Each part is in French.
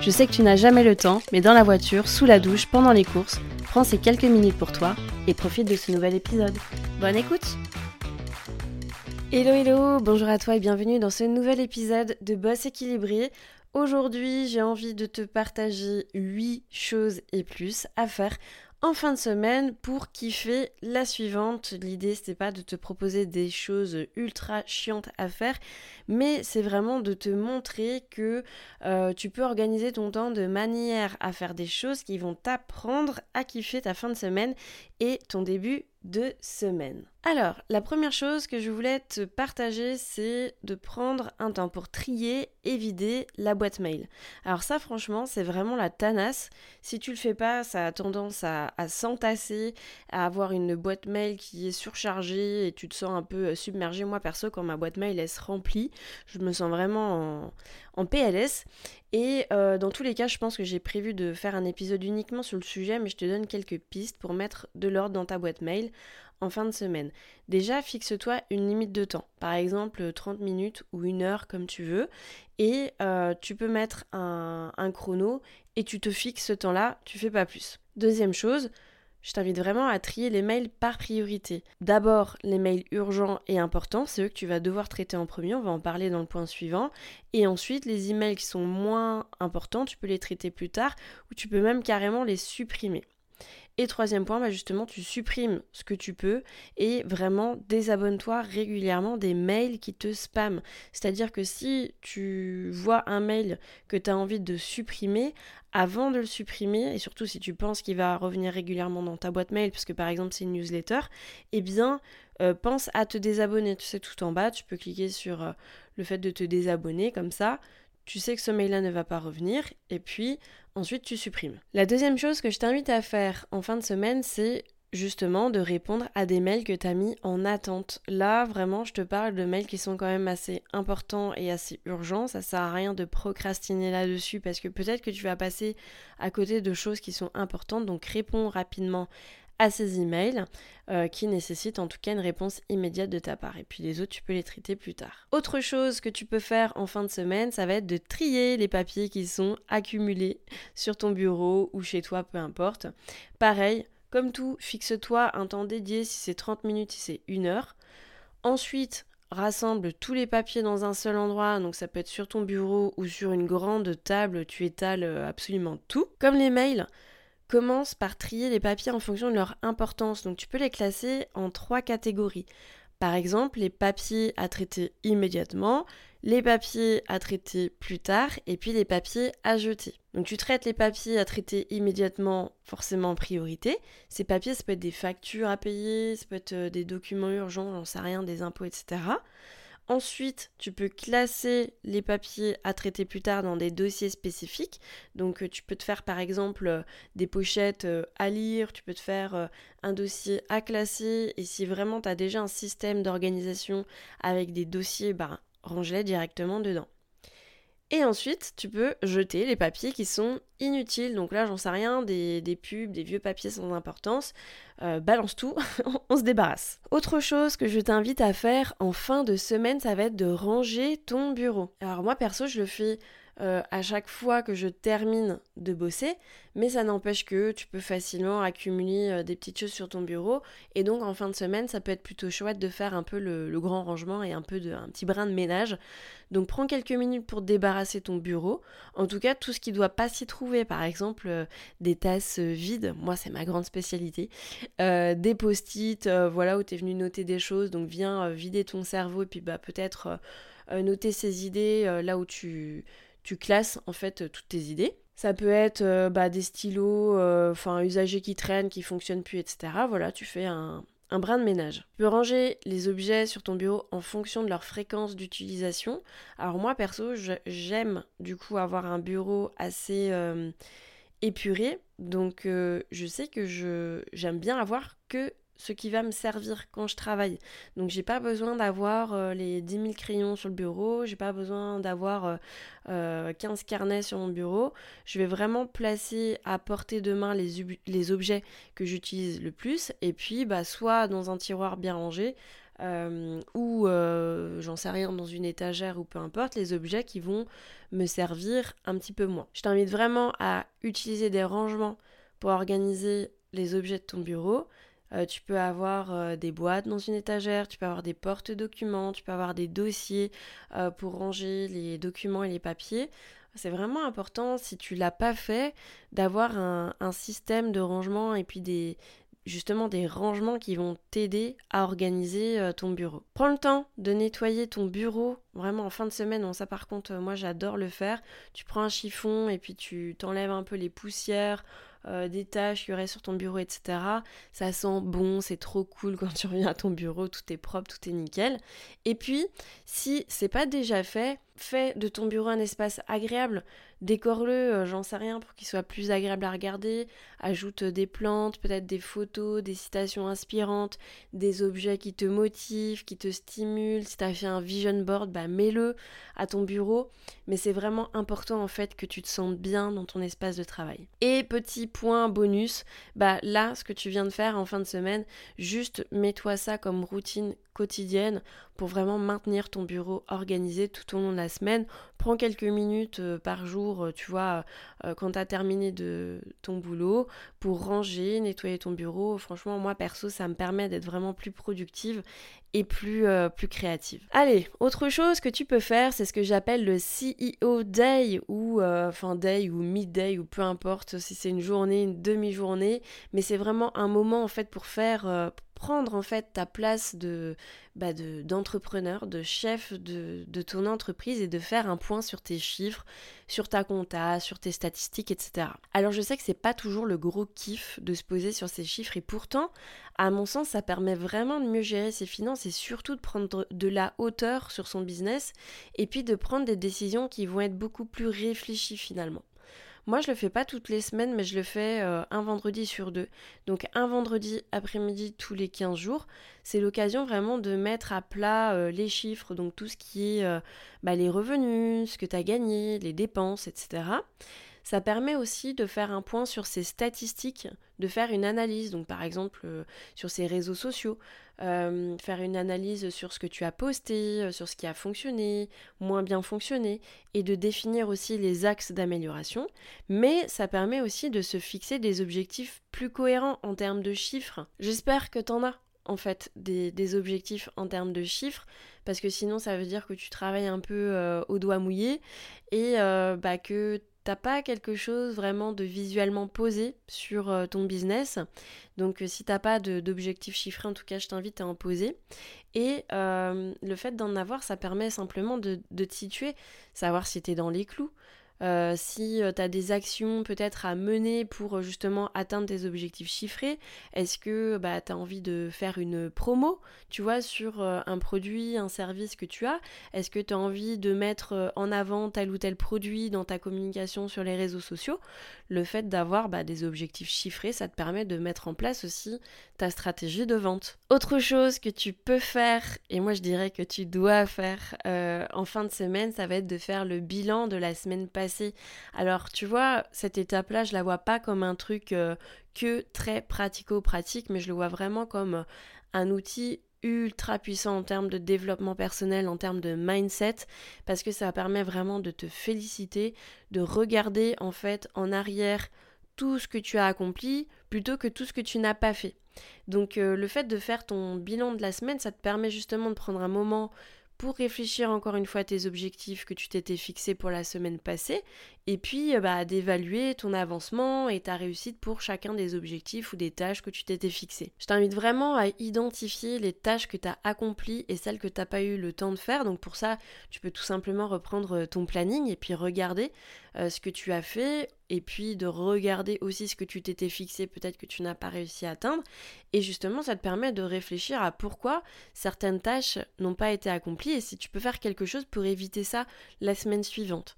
Je sais que tu n'as jamais le temps, mais dans la voiture, sous la douche, pendant les courses, prends ces quelques minutes pour toi et profite de ce nouvel épisode. Bonne écoute Hello hello, bonjour à toi et bienvenue dans ce nouvel épisode de Boss équilibré. Aujourd'hui, j'ai envie de te partager 8 choses et plus à faire en fin de semaine pour kiffer la suivante. L'idée c'était pas de te proposer des choses ultra chiantes à faire, mais c'est vraiment de te montrer que euh, tu peux organiser ton temps de manière à faire des choses qui vont t'apprendre à kiffer ta fin de semaine et ton début de semaine. Alors, la première chose que je voulais te partager, c'est de prendre un temps pour trier et vider la boîte mail. Alors ça, franchement, c'est vraiment la tanasse. Si tu le fais pas, ça a tendance à, s'entasser, à avoir une boîte mail qui est surchargée et tu te sens un peu euh, submergé. Moi, perso, quand ma boîte mail, elle se remplit, je me sens vraiment en, PLS. Et euh, dans tous les cas, je pense que j'ai prévu de faire un épisode uniquement sur le sujet, mais je te donne quelques pistes pour mettre de l'ordre dans ta boîte mail en fin de semaine. Déjà, fixe-toi une limite de temps, par exemple 30 minutes ou une heure comme tu veux, et euh, tu peux mettre un, un chrono et tu te fixes ce temps-là, tu fais pas plus. Deuxième chose, je t'invite vraiment à trier les mails par priorité. D'abord, les mails urgents et importants, c'est eux que tu vas devoir traiter en premier, on va en parler dans le point suivant. Et ensuite, les emails qui sont moins importants, tu peux les traiter plus tard ou tu peux même carrément les supprimer. Et troisième point, bah justement, tu supprimes ce que tu peux et vraiment désabonne-toi régulièrement des mails qui te spamment. C'est-à-dire que si tu vois un mail que tu as envie de supprimer, avant de le supprimer, et surtout si tu penses qu'il va revenir régulièrement dans ta boîte mail, parce que par exemple c'est une newsletter, eh bien euh, pense à te désabonner. Tu sais, tout en bas, tu peux cliquer sur euh, le fait de te désabonner, comme ça, tu sais que ce mail-là ne va pas revenir, et puis ensuite tu supprimes. La deuxième chose que je t'invite à faire en fin de semaine, c'est justement de répondre à des mails que tu as mis en attente. Là, vraiment, je te parle de mails qui sont quand même assez importants et assez urgents. Ça sert à rien de procrastiner là-dessus parce que peut-être que tu vas passer à côté de choses qui sont importantes. Donc réponds rapidement à ces emails euh, qui nécessitent en tout cas une réponse immédiate de ta part. Et puis les autres, tu peux les traiter plus tard. Autre chose que tu peux faire en fin de semaine, ça va être de trier les papiers qui sont accumulés sur ton bureau ou chez toi, peu importe. Pareil, comme tout, fixe-toi un temps dédié si c'est 30 minutes, si c'est une heure. Ensuite, rassemble tous les papiers dans un seul endroit, donc ça peut être sur ton bureau ou sur une grande table, tu étales euh, absolument tout. Comme les mails, commence par trier les papiers en fonction de leur importance. Donc tu peux les classer en trois catégories. Par exemple, les papiers à traiter immédiatement, les papiers à traiter plus tard et puis les papiers à jeter. Donc tu traites les papiers à traiter immédiatement forcément en priorité. Ces papiers, ça peut être des factures à payer, ça peut être euh, des documents urgents, j'en sais rien, des impôts, etc. Ensuite, tu peux classer les papiers à traiter plus tard dans des dossiers spécifiques. Donc, euh, tu peux te faire par exemple euh, des pochettes euh, à lire, tu peux te faire un dossier à classer. Et si vraiment tu as déjà un système d'organisation avec des dossiers, bah, range-les directement dedans. Et ensuite, tu peux jeter les papiers qui sont inutiles. Donc là, j'en sais rien, des, pubs, des vieux papiers sans importance. Euh, balance tout, on se débarrasse. Autre chose que je t'invite à faire en fin de semaine, ça va être de ranger ton bureau. Alors moi, perso, je le fais euh, à chaque fois que je termine de bosser, mais ça n'empêche que tu peux facilement accumuler euh, des petites choses sur ton bureau, et donc en fin de semaine, ça peut être plutôt chouette de faire un peu le, grand rangement et un peu de un petit brin de ménage. Donc prends quelques minutes pour débarrasser ton bureau. En tout cas, tout ce qui doit pas s'y trouver, par exemple euh, des tasses vides, moi c'est ma grande spécialité, des post-it, voilà où tu es venu noter des choses, donc viens vider ton cerveau et puis bah peut-être noter ces idées là où tu tu classes en fait euh, toutes tes idées. Ça peut être euh, bah, des stylos, euh, enfin usagers qui traînent, qui fonctionnent plus, etc. Voilà, tu fais un, brin de ménage. Tu peux ranger les objets sur ton bureau en fonction de leur fréquence d'utilisation. Alors moi perso, j'aime du coup avoir un bureau assez épuré. Donc je sais que j'aime bien avoir que ce qui va me servir quand je travaille. Donc j'ai pas besoin d'avoir euh, les 10 000 crayons sur le bureau, j'ai pas besoin d'avoir 15 euh, carnets sur mon bureau. Je vais vraiment placer à portée de main les, objets que j'utilise le plus et puis bah, soit dans un tiroir bien rangé, euh, ou euh, j'en sais rien dans une étagère ou peu importe, les objets qui vont me servir un petit peu moins. Je t'invite vraiment à utiliser des rangements pour organiser les objets de ton bureau. Euh, tu peux avoir des boîtes dans une étagère, tu peux avoir des porte-documents, tu peux avoir des dossiers pour ranger les documents et les papiers. C'est vraiment important, si tu l'as pas fait, d'avoir un, système de rangement et puis des, justement des rangements qui vont t'aider à organiser euh, ton bureau. Prends le temps de nettoyer ton bureau vraiment en fin de semaine. ça par contre, euh, moi j'adore le faire. Tu prends un chiffon et puis tu t'enlèves un peu les poussières, euh, des tâches qu'il y aurait sur ton bureau, etc. Ça sent bon, c'est trop cool quand tu reviens à ton bureau, tout est propre, tout est nickel. Et puis, si c'est pas déjà fait, fais de ton bureau un espace agréable, décore-le, euh, j'en sais rien, pour qu'il soit plus agréable à regarder, ajoute des plantes, peut-être des photos, des citations inspirantes, des objets qui te motivent, qui te stimulent, si tu as fait un vision board, bah mets-le à ton bureau, mais c'est vraiment important en fait que tu te sentes bien dans ton espace de travail. Et petit point bonus, bah là, ce que tu viens de faire en fin de semaine, juste mets-toi ça comme routine quotidienne pour vraiment maintenir ton bureau organisé tout au long de la semaine. Prends quelques minutes euh, par jour, euh, tu vois, euh, quand tu as terminé de ton boulot, pour ranger, nettoyer ton bureau. Franchement, moi perso, ça me permet d'être vraiment plus productive et plus, plus créative. Allez, autre chose que tu peux faire, c'est ce que j'appelle le CEO Day ou enfin Day ou Midday ou peu importe si c'est une journée, une demi-journée, mais c'est vraiment un moment en fait pour faire prendre en fait ta place de bah d'entrepreneur, de, chef de, de, ton entreprise et de faire un point sur tes chiffres, sur ta compta, sur tes statistiques, etc. Alors je sais que c'est pas toujours le gros kiff de se poser sur ces chiffres et pourtant, à mon sens, ça permet vraiment de mieux gérer ses finances et surtout de prendre de la hauteur sur son business et puis de prendre des décisions qui vont être beaucoup plus réfléchies finalement. Moi, je le fais pas toutes les semaines, mais je le fais euh, un vendredi sur deux. Donc un vendredi après-midi tous les 15 jours. C'est l'occasion vraiment de mettre à plat euh, les chiffres, donc tout ce qui est euh, bah, les revenus, ce que tu as gagné, les dépenses, etc. Ça permet aussi de faire un point sur ses statistiques, de faire une analyse, donc par exemple sur ses réseaux sociaux, euh, faire une analyse sur ce que tu as posté, euh, sur ce qui a fonctionné, moins bien fonctionné, et de définir aussi les axes d'amélioration. Mais ça permet aussi de se fixer des objectifs plus cohérents en termes de chiffres. J'espère que tu en as en fait des, objectifs en termes de chiffres parce que sinon ça veut dire que tu travailles un peu euh, au doigt mouillé et bah, que t'as pas quelque chose vraiment de visuellement posé sur euh, ton business. Donc euh, si t'as pas d'objectif chiffré, en tout cas je t'invite à en poser. Et euh, le fait d'en avoir, ça permet simplement de, de te situer, savoir si tu es dans les clous. Euh, si euh, tu as des actions peut-être à mener pour euh, justement atteindre tes objectifs chiffrés, est-ce que bah, tu as envie de faire une promo, tu vois, sur un produit, un service que tu as? Est-ce que tu as envie de mettre en avant tel ou tel produit dans ta communication sur les réseaux sociaux? Le fait d'avoir bah, des objectifs chiffrés, ça te permet de mettre en place aussi ta stratégie de vente. Autre chose que tu peux faire, et moi je dirais que tu dois faire en fin de semaine, ça va être de faire le bilan de la semaine passée alors tu vois, cette étape-là, je la vois pas comme un truc euh, que très pratico-pratique, mais je le vois vraiment comme un outil ultra puissant en termes de développement personnel, en termes de mindset, parce que ça permet vraiment de te féliciter, de regarder en fait en arrière tout ce que tu as accompli plutôt que tout ce que tu n'as pas fait. Donc euh, le fait de faire ton bilan de la semaine, ça te permet justement de prendre un moment pour réfléchir encore une fois à tes objectifs que tu t'étais fixés pour la semaine passée et puis euh, bah, d'évaluer ton avancement et ta réussite pour chacun des objectifs ou des tâches que tu t'étais fixées. Je t'invite vraiment à identifier les tâches que tu as accomplies et celles que tu n'as pas eu le temps de faire. Donc pour ça, tu peux tout simplement reprendre euh, ton planning et puis regarder euh, ce que tu as fait et puis de regarder aussi ce que tu t'étais fixé, peut-être que tu n'as pas réussi à atteindre. Et justement, ça te permet de réfléchir à pourquoi certaines tâches n'ont pas été accomplies et si tu peux faire quelque chose pour éviter ça la semaine suivante.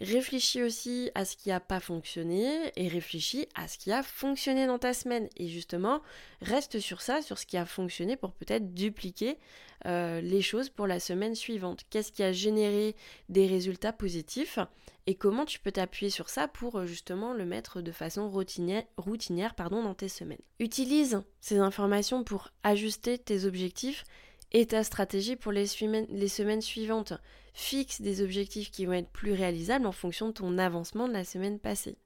Réfléchis aussi à ce qui n'a pas fonctionné et réfléchis à ce qui a fonctionné dans ta semaine. Et justement, reste sur ça, sur ce qui a fonctionné pour peut-être dupliquer euh, les choses pour la semaine suivante. Qu'est-ce qui a généré des résultats positifs et comment tu peux t'appuyer sur ça pour euh, justement le mettre de façon routinière, routinière pardon, dans tes semaines. Utilise ces informations pour ajuster tes objectifs et ta stratégie pour les, semaines suivantes. Fixe des objectifs qui vont être plus réalisables en fonction de ton avancement de la semaine passée.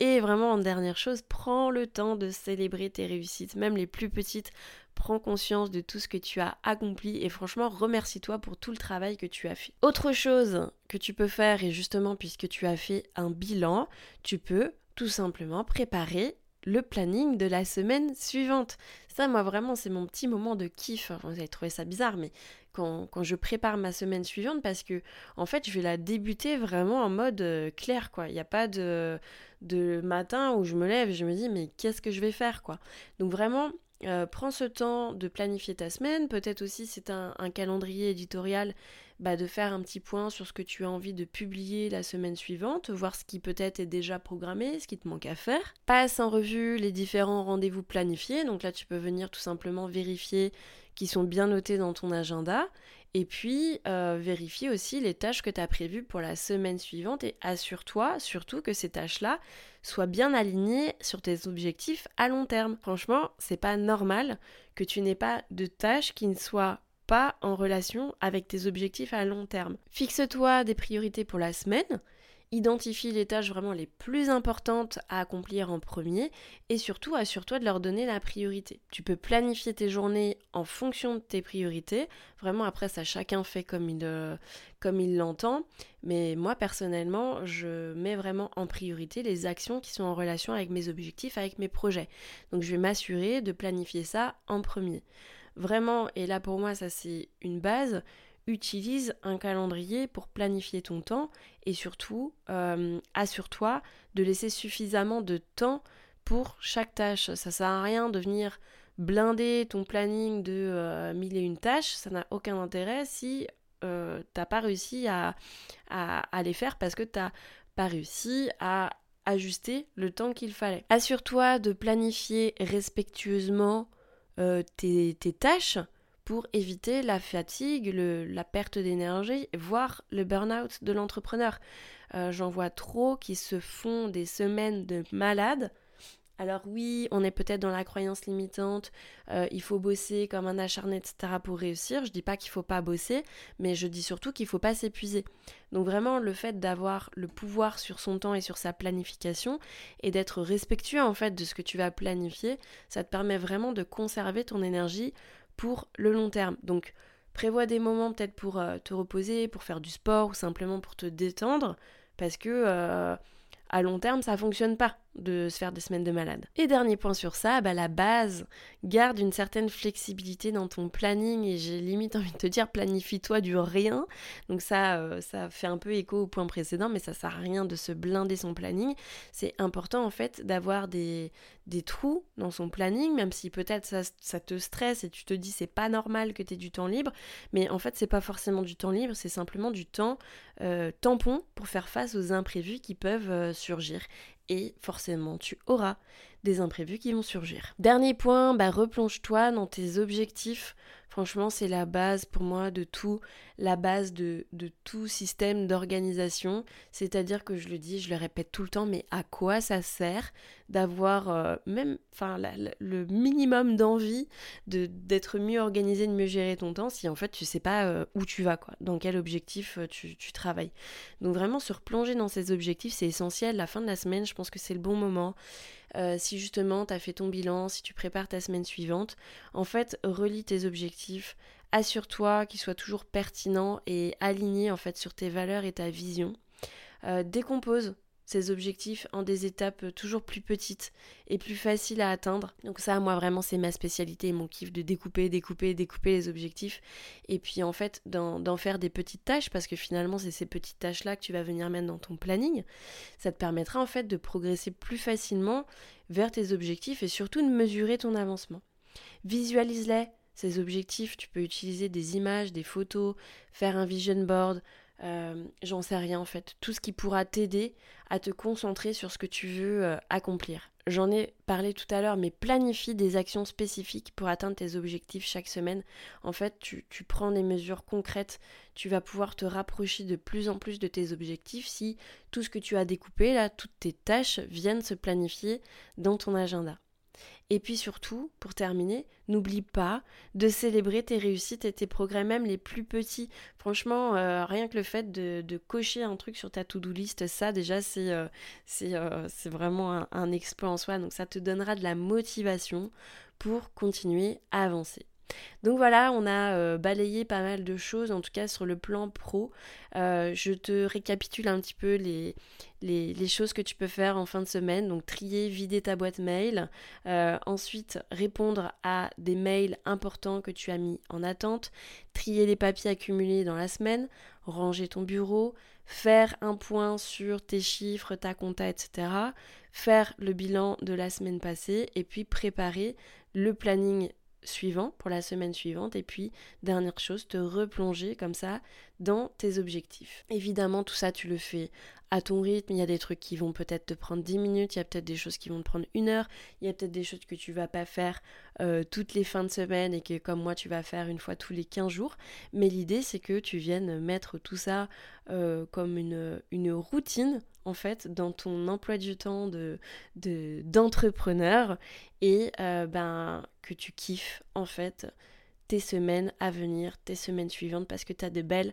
Et vraiment, en dernière chose, prends le temps de célébrer tes réussites, même les plus petites. Prends conscience de tout ce que tu as accompli et franchement, remercie-toi pour tout le travail que tu as fait. Autre chose que tu peux faire, et justement, puisque tu as fait un bilan, tu peux tout simplement préparer le planning de la semaine suivante. Ça, moi, vraiment, c'est mon petit moment de kiff. vous allez trouver ça bizarre, mais quand, je prépare ma semaine suivante, parce que, en fait, je vais la débuter vraiment en mode euh, clair, quoi. Il n'y a pas de, de matin où je me lève et je me dis, mais qu'est-ce que je vais faire, quoi. Donc, vraiment, euh, prends ce temps de planifier ta semaine. Peut-être aussi, c'est un, calendrier éditorial, bah, de faire un petit point sur ce que tu as envie de publier la semaine suivante, voir ce qui peut-être est déjà programmé, ce qui te manque à faire. Passe en revue les différents rendez-vous planifiés. Donc là, tu peux venir tout simplement vérifier qu'ils sont bien notés dans ton agenda et puis, euh, vérifie aussi les tâches que tu as prévues pour la semaine suivante et assure-toi surtout que ces tâches-là soient bien alignées sur tes objectifs à long terme. Franchement, c'est pas normal que tu n'aies pas de tâches qui ne soient pas en relation avec tes objectifs à long terme. Fixe-toi des priorités pour la semaine Identifie les tâches vraiment les plus importantes à accomplir en premier et surtout assure-toi de leur donner la priorité. Tu peux planifier tes journées en fonction de tes priorités. Vraiment après ça chacun fait comme il euh, comme il l'entend, mais moi personnellement, je mets vraiment en priorité les actions qui sont en relation avec mes objectifs, avec mes projets. Donc je vais m'assurer de planifier ça en premier. Vraiment et là pour moi ça c'est une base utilise un calendrier pour planifier ton temps et surtout euh, assure-toi de laisser suffisamment de temps pour chaque tâche. Ça sert à rien de venir blinder ton planning de euh, mille et une tâches, ça n'a aucun intérêt si euh, t'as pas réussi à, à, les faire parce que t'as pas réussi à ajuster le temps qu'il fallait. Assure-toi de planifier respectueusement tes, tes tâches pour éviter la fatigue, la perte d'énergie, voire le burn-out de l'entrepreneur. Euh, j'en vois trop qui se font des semaines de malades alors oui, on est peut-être dans la croyance limitante, euh, il faut bosser comme un acharné, etc. pour réussir. Je dis pas qu'il faut pas bosser, mais je dis surtout qu'il faut pas s'épuiser. Donc vraiment, le fait d'avoir le pouvoir sur son temps et sur sa planification et d'être respectueux en fait de ce que tu vas planifier, ça te permet vraiment de conserver ton énergie pour le long terme. Donc prévois des moments peut-être pour euh, te reposer, pour faire du sport ou simplement pour te détendre, parce que euh, à long terme ça fonctionne pas de se faire des semaines de malade. Et dernier point sur ça, bah la base, garde une certaine flexibilité dans ton planning et j'ai limite envie de te dire planifie-toi du rien. Donc ça, euh, ça fait un peu écho au point précédent, mais ça sert à rien de se blinder son planning. C'est important en fait d'avoir des, des trous dans son planning, même si peut-être ça, te stresse et tu te dis c'est pas normal que tu aies du temps libre, mais en fait c'est pas forcément du temps libre, c'est simplement du temps euh, tampon pour faire face aux imprévus qui peuvent euh, surgir et forcément tu auras des imprévus qui vont surgir. Dernier point, bah replonge-toi dans tes objectifs. Franchement, c'est la base pour moi de tout, la base de, tout système d'organisation. C'est-à-dire que je le dis, je le répète tout le temps, mais à quoi ça sert d'avoir euh, même le minimum d'envie de d'être mieux organisé, de mieux gérer ton temps si en fait tu sais pas euh, où tu vas quoi, dans quel objectif euh, tu, tu, travailles. Donc vraiment se replonger dans ces objectifs, c'est essentiel. La fin de la semaine, je pense que c'est le bon moment. si justement tu as fait ton bilan, si tu prépares ta semaine suivante, en fait, relis tes objectifs, assure-toi qu'ils soient toujours pertinents et alignés en fait sur tes valeurs et ta vision. décompose ces objectifs en des étapes toujours plus petites et plus faciles à atteindre. Donc ça, moi vraiment, c'est ma spécialité, mon kiff de découper, découper, découper les objectifs et puis en fait d'en faire des petites tâches parce que finalement c'est ces petites tâches-là que tu vas venir mettre dans ton planning. Ça te permettra en fait de progresser plus facilement vers tes objectifs et surtout de mesurer ton avancement. Visualise-les, ces objectifs, tu peux utiliser des images, des photos, faire un vision board, euh, j'en sais rien en fait. Tout ce qui pourra t'aider à te concentrer sur ce que tu veux euh, accomplir. J'en ai parlé tout à l'heure, mais planifie des actions spécifiques pour atteindre tes objectifs chaque semaine. En fait, tu, tu, prends des mesures concrètes, tu vas pouvoir te rapprocher de plus en plus de tes objectifs si tout ce que tu as découpé, là, toutes tes tâches viennent se planifier dans ton agenda. Et puis surtout, pour terminer, n'oublie pas de célébrer tes réussites et tes progrès, même les plus petits. Franchement, euh, rien que le fait de, cocher un truc sur ta to-do list, ça déjà, c'est euh, euh, vraiment un, un exploit en soi. Donc ça te donnera de la motivation pour continuer à avancer. Donc voilà, on a euh, balayé pas mal de choses, en tout cas sur le plan pro. Euh, je te récapitule un petit peu les, les, choses que tu peux faire en fin de semaine. Donc trier, vider ta boîte mail. Euh, ensuite, répondre à des mails importants que tu as mis en attente. Trier les papiers accumulés dans la semaine. Ranger ton bureau. Faire un point sur tes chiffres, ta compta, etc. Faire le bilan de la semaine passée. Et puis préparer le planning suivant pour la semaine suivante et puis dernière chose te replonger comme ça dans tes objectifs. Évidemment tout ça tu le fais à ton rythme, il y a des trucs qui vont peut-être te prendre 10 minutes, il y a peut-être des choses qui vont te prendre une heure, il y a peut-être des choses que tu vas pas faire euh, toutes les fins de semaine et que comme moi tu vas faire une fois tous les 15 jours, mais l'idée c'est que tu viennes mettre tout ça euh, comme une, routine en fait dans ton emploi du temps de d'entrepreneur et euh, ben que tu kiffes en fait tes semaines à venir, tes semaines suivantes parce que tu as de belles